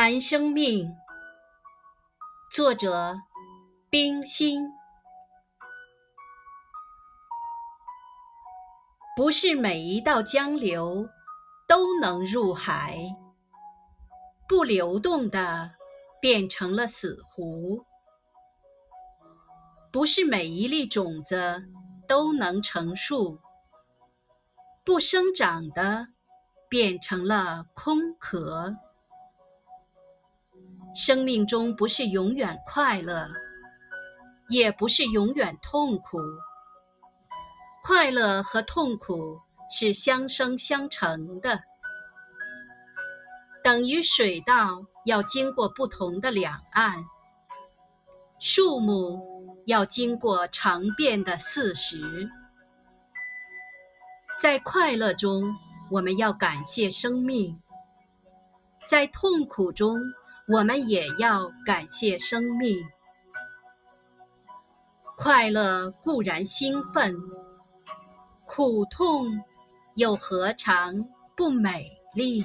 谈生命，作者冰心。不是每一道江流都能入海，不流动的变成了死湖；不是每一粒种子都能成树，不生长的变成了空壳。生命中不是永远快乐，也不是永远痛苦。快乐和痛苦是相生相成的，等于水稻要经过不同的两岸，树木要经过长变的四时。在快乐中，我们要感谢生命；在痛苦中，我们也要感谢生命。快乐固然兴奋，苦痛又何尝不美丽？